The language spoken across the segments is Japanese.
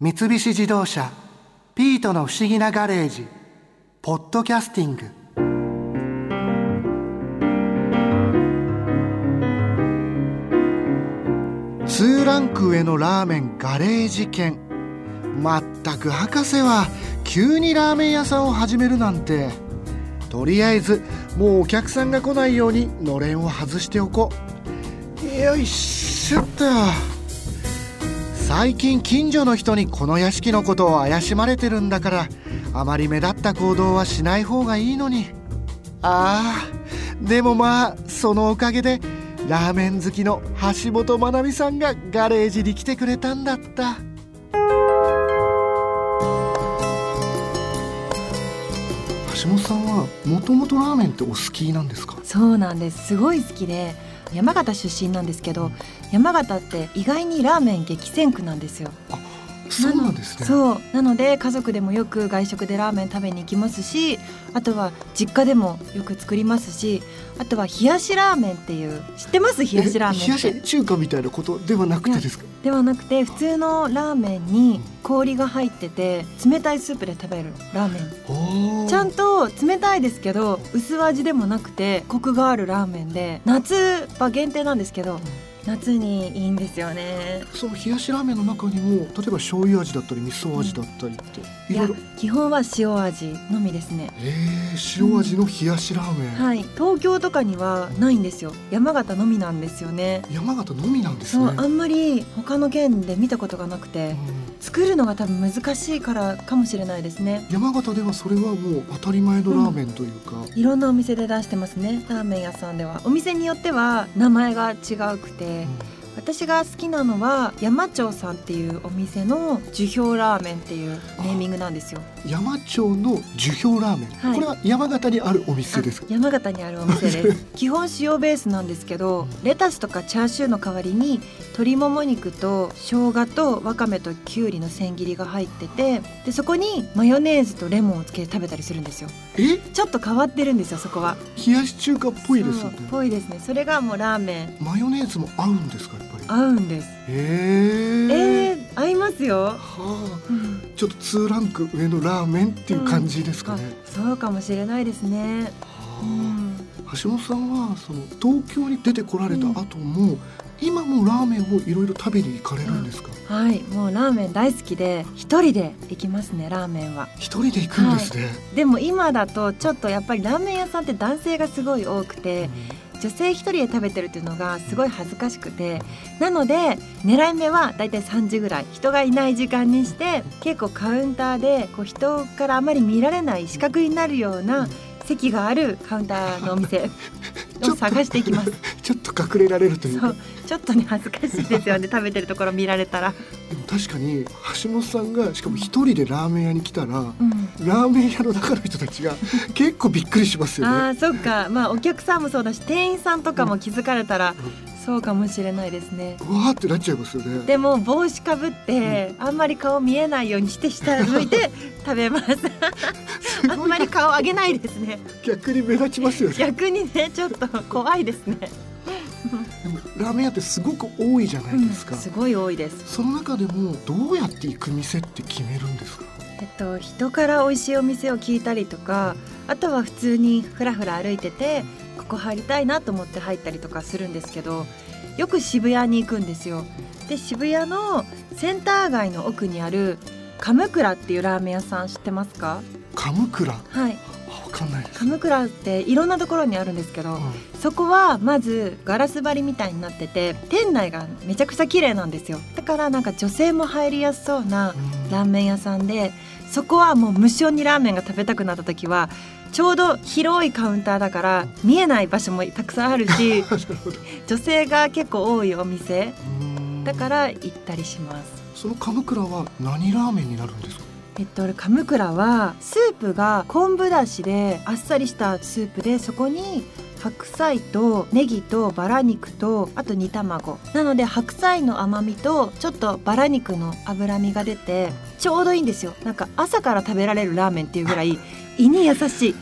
三菱自動車「ピートの不思議なガレージ」「ポッドキャスティング」2ランク上のラーメンガレージ券まったく博士は急にラーメン屋さんを始めるなんて。とりあえずもうお客さんが来ないようにのれんを外しておこう。よいしょっと。最近近所の人にこの屋敷のことを怪しまれてるんだからあまり目立った行動はしない方がいいのに。ああでもまあそのおかげでラーメン好きの橋本まなみさんがガレージに来てくれたんだった。橋本さんはもともとラーメンってお好きなんですか？そうなんです。すごい好きで山形出身なんですけど山形って意外にラーメン激戦区なんですよ。そうなんですね。そう。なので家族でもよく外食でラーメン食べに行きますしあとは実家でもよく作りますしあとは冷やしラーメンっていう知ってます？冷やしラーメン冷やし中華みたいなことではなくてですか？ではなくて普通のラーメンに氷が入ってて冷たいスープで食べるラーメン。ちゃんと冷たいですけど薄味でもなくてコクがあるラーメンで夏は限定なんですけど夏にいいんですよね。その冷やしラーメンの中にも例えば醤油味だったり味噌味だったりっていろいろ基本は塩味のみですね。えー、塩味の冷やしラーメン、うん、はい。東京とかにはないんですよ。山形のみなんですよね。山形のみなんですね。あんまり他の県で見たことがなくて、うん、作るのが多分難しいからかもしれないですね。山形ではそれはもう当たり前のラーメンというか、うん、いろんなお店で出してますね。ラーメン屋さんでは。お店によっては名前が違うくて、Mm. 私が好きなのは山町さんっていうお店の樹氷ラーメンっていうネーミングなんですよ。山町の樹氷ラーメン、はい、これは山形にあるお店です山形にあるお店です。基本塩ベースなんですけどレタスとかチャーシューの代わりに鶏もも肉と生姜とわかめときゅうりの千切りが入っててでそこにマヨネーズとレモンをつけて食べたりするんですよ。え？ちょっと変わってるんですよそこは。冷やし中華っぽいですね。ぽいですね。それがもうラーメン。マヨネーズも合うんですかやっぱり？合うんです。へええー、合いますよ。はあ、うん、ちょっと2ランク上のラーメンっていう感じですかね、うん、そうかもしれないですね、はあ、うん、橋本さんはその東京に出てこられた後も、今もラーメンをいろいろ食べに行かれるんですか、うん、はいもうラーメン大好きで一人で行きますねラーメンは。一人で行くんですね、はい、でも今だとちょっとやっぱりラーメン屋さんって男性がすごい多くて、うん、女性一人で食べてるっていうのがすごい恥ずかしくて。なので狙い目はだいたい3時ぐらい。人がいない時間にして結構カウンターでこう人からあまり見られない視覚になるような席があるカウンターのお店を探していきます。ちょっと隠れられるというか。ちょっとね恥ずかしいですよね。食べてるところ見られたら。でも確かに橋本さんがしかも一人でラーメン屋に来たら、うん、ラーメン屋の中の人たちが結構びっくりしますよね。あそっか。まあお客さんもそうだし店員さんとかも気づかれたら、うん。そうかもしれないですね。わーってなっちゃいますよね。でも帽子かぶって、うん、あんまり顔見えないようにして下向いて 食べます。あんまり顔上げないですね。逆に目立ちますよね。逆にねちょっと怖いですねでもラーメン屋ってすごく多いじゃないですか、うん、すごい多いです。その中でもどうやって行く店って決めるんですか？えっと人から美味しいお店を聞いたりとかあとは普通にふらふら歩いててこ入りたいなと思って入ったりとかするんですけどよく渋谷に行くんですよ。で渋谷のセンター街の奥にあるカムクラっていうラーメン屋さん知ってますか？カムクラ？はい。わかんないカムクラっていろんなところにあるんですけど、うん、そこはまずガラス張りみたいになってて店内がめちゃくちゃ綺麗なんですよ。だからなんか女性も入りやすそうなラーメン屋さんでそこはもう無性にラーメンが食べたくなった時はちょうど広いカウンターだから見えない場所もたくさんあるし 女性が結構多いお店だから行ったりします。その鎌倉は何ラーメンになるんですか？えっと、鎌倉はスープが昆布だしであっさりしたスープでそこに白菜とネギとバラ肉とあと煮卵。なので白菜の甘みとちょっとバラ肉の脂身が出てちょうどいいんですよ。なんか朝から食べられるラーメンっていうぐらい胃に優しい。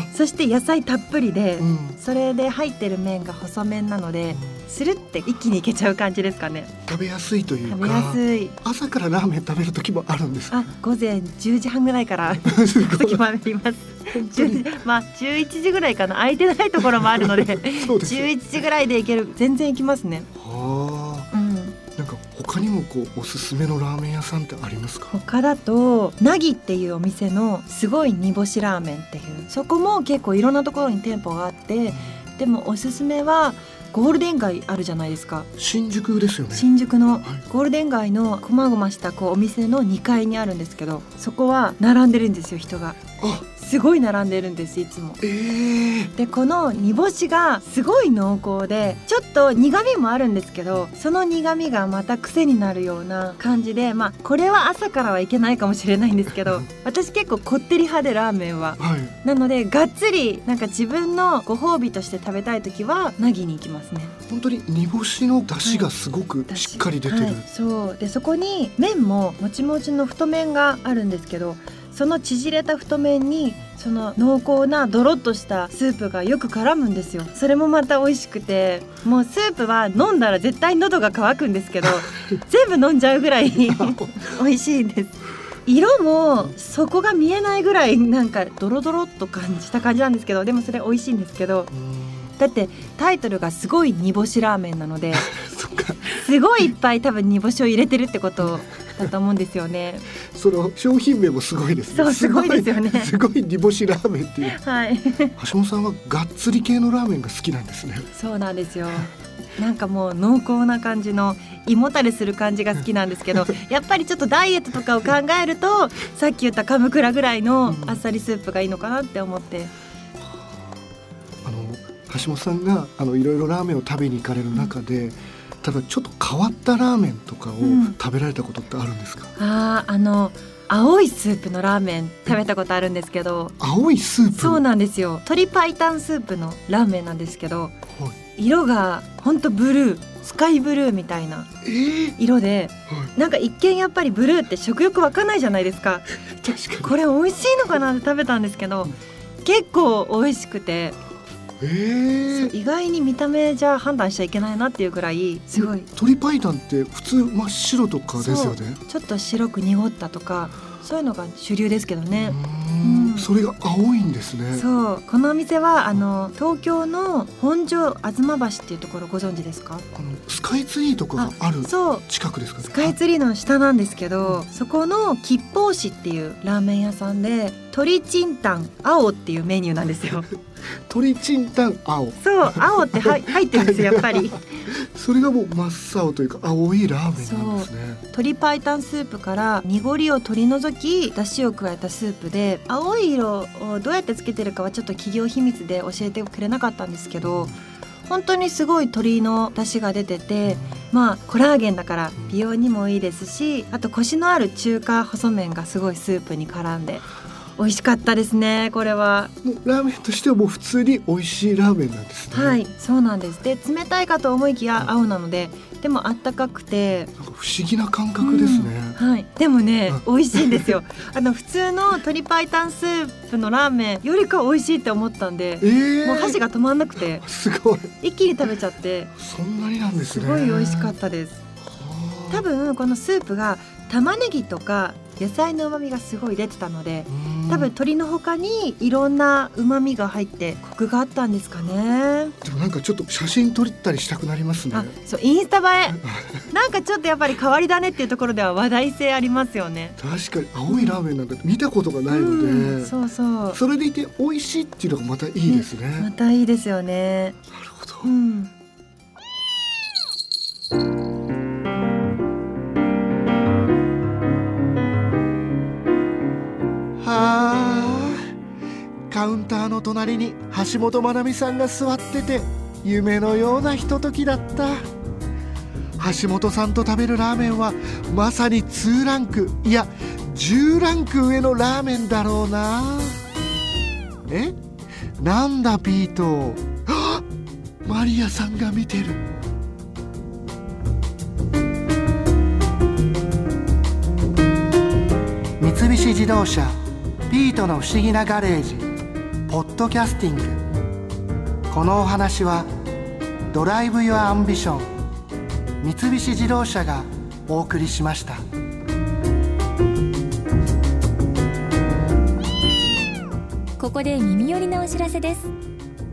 あそして野菜たっぷりで、うん。それで入ってる麺が細麺なのでスルって一気にいけちゃう感じですかね。食べやすいという食べやかすい。朝からラーメン食べる時もあるんです。かあ午前10時半ぐらいから 時もあります。10時まあ11時ぐらいかな。空いてないところもあるので そうですよ。11時ぐらいでいける。全然行きますね他にもこうおすすめのラーメン屋さんってありますか？他だとなぎっていうお店のすごい煮干しラーメンっていう。そこも結構いろんなところに店舗があってでもおすすめはゴールデン街あるじゃないですか。新宿ですよね。新宿のはい。ゴールデン街のこまごましたこうお店の2階にあるんですけどそこは並んでるんですよ人が。あ。すごい並んでるんですいつも。ええ。でこの煮干しがすごい濃厚でちょっと苦味もあるんですけどその苦味がまた癖になるような感じでまあこれは朝からはいけないかもしれないんですけど私結構こってり派でラーメンは。はい。なのでがっつりなんか自分のご褒美として食べたい時はなぎに行きますね。本当に煮干しの出汁がすごくしっかり出てる、はい、そう。でそこに麺ももちもちの太麺があるんですけどその縮れた太麺にその濃厚なドロッとしたスープがよく絡むんですよ。それもまた美味しくてもうスープは飲んだら絶対喉が渇くんですけど 全部飲んじゃうぐらい 美味しいです。色も底が見えないぐらいなんかドロドロっと感じた感じなんですけどでもそれ美味しいんですけどうんだってタイトルがすごい煮干しラーメンなので すごいいっぱい多分煮干しを入れてるってことだと思うんですよね。その商品名もすごいですね。そうすごいですよね。すごい煮干しラーメンっていう。はい、橋本さんはがっつり系のラーメンが好きなんですね。そうなんですよ。なんかもう濃厚な感じの胃もたれする感じが好きなんですけど やっぱりちょっとダイエットとかを考えるとさっき言ったカムクラぐらいのあっさりスープがいいのかなって思って橋本さんがあのいろいろラーメンを食べに行かれる中で、例えばちょっと変わったラーメンとかをうん。食べられたことってあるんですか、あーあの青いスープのラーメン食べたことあるんですけど。青いスープ？そうなんですよ。鶏白湯スープのラーメンなんですけどはい。色がほんとブルースカイブルーみたいなえー？色ではい、なんか一見やっぱりブルーって食欲湧かないじゃないですか。確かこれ美味しいのかなって食べたんですけど結構美味しくてにえー、意外に見た目じゃ判断しちゃいけないなっていうぐらいすごい鶏白湯って普通真っ白とかですよね。ちょっと白く濁ったとかそういうのが主流ですけどね。それが青いんですね。そうこのお店はあの東京の本庄吾妻橋っていうところご存知ですか？あのスカイツリーとかがあるそう。近くですかね。スカイツリーの下なんですけどそこの吉報市っていうラーメン屋さんで鶏チンタン青っていうメニューなんですよ。鶏チンタン青。そう青っては 入ってるんですよやっぱり。それがもう真っ青というか青いラーメンなんですね。鶏白湯スープから濁りを取り除き出汁を加えたスープで青い色をどうやってつけてるかはちょっと企業秘密で教えてくれなかったんですけど本当にすごい鶏の出汁が出ててまあコラーゲンだから美容にもいいですしあとコシのある中華細麺がすごいスープに絡んで美味しかったですねこれは。ラーメンとしてはもう普通に美味しいラーメンなんですね。はいそうなんです。で冷たいかと思いきや青なのででもあったかくて。なんか不思議な感覚ですね、はい、でもねう美味しいんですよ。あの普通の鶏白湯スープのラーメンよりか美味しいって思ったんでえー、もう箸が止まんなくてすごい。一気に食べちゃってそんなになんですすねごい美味しかったです。た多分このスープが玉ねぎとか野菜の旨味がすごい出てたので多分鶏の他にいろんな旨味が入ってコクがあったんですかね。でもなんかちょっと写真撮ったりしたくなりますね。あそうインスタ映え。なんかちょっとやっぱり変わり種っていうところでは話題性ありますよね。確かに青いラーメンなんか見たことがないので、うんそうそう。それでいて美味しいっていうのがまたいいですね、またいいですよね。なるほど、うんの隣に橋本まなみさんが座ってて夢のようなひとときだった。橋本さんと食べるラーメンはまさに2ランクいや10ランク上のラーメンだろうな。え？なんだピートマリアさんが見てる。三菱自動車ピートの不思議なガレージ。ポッドキャスティングこのお話は Drive your Ambition 三菱自動車がお送りしました。ここで耳寄りなお知らせです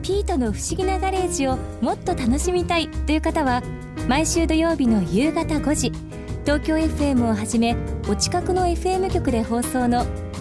ピートの不思議なガレージをもっと楽しみたいという方は毎週土曜日の夕方5時東京 FM をはじめお近くの FM 局で放送の